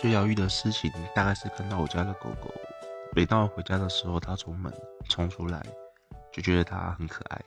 最疗愈的事情大概是看到我家的狗狗，每当我回家的时候，它从门冲出来，就觉得它很可爱。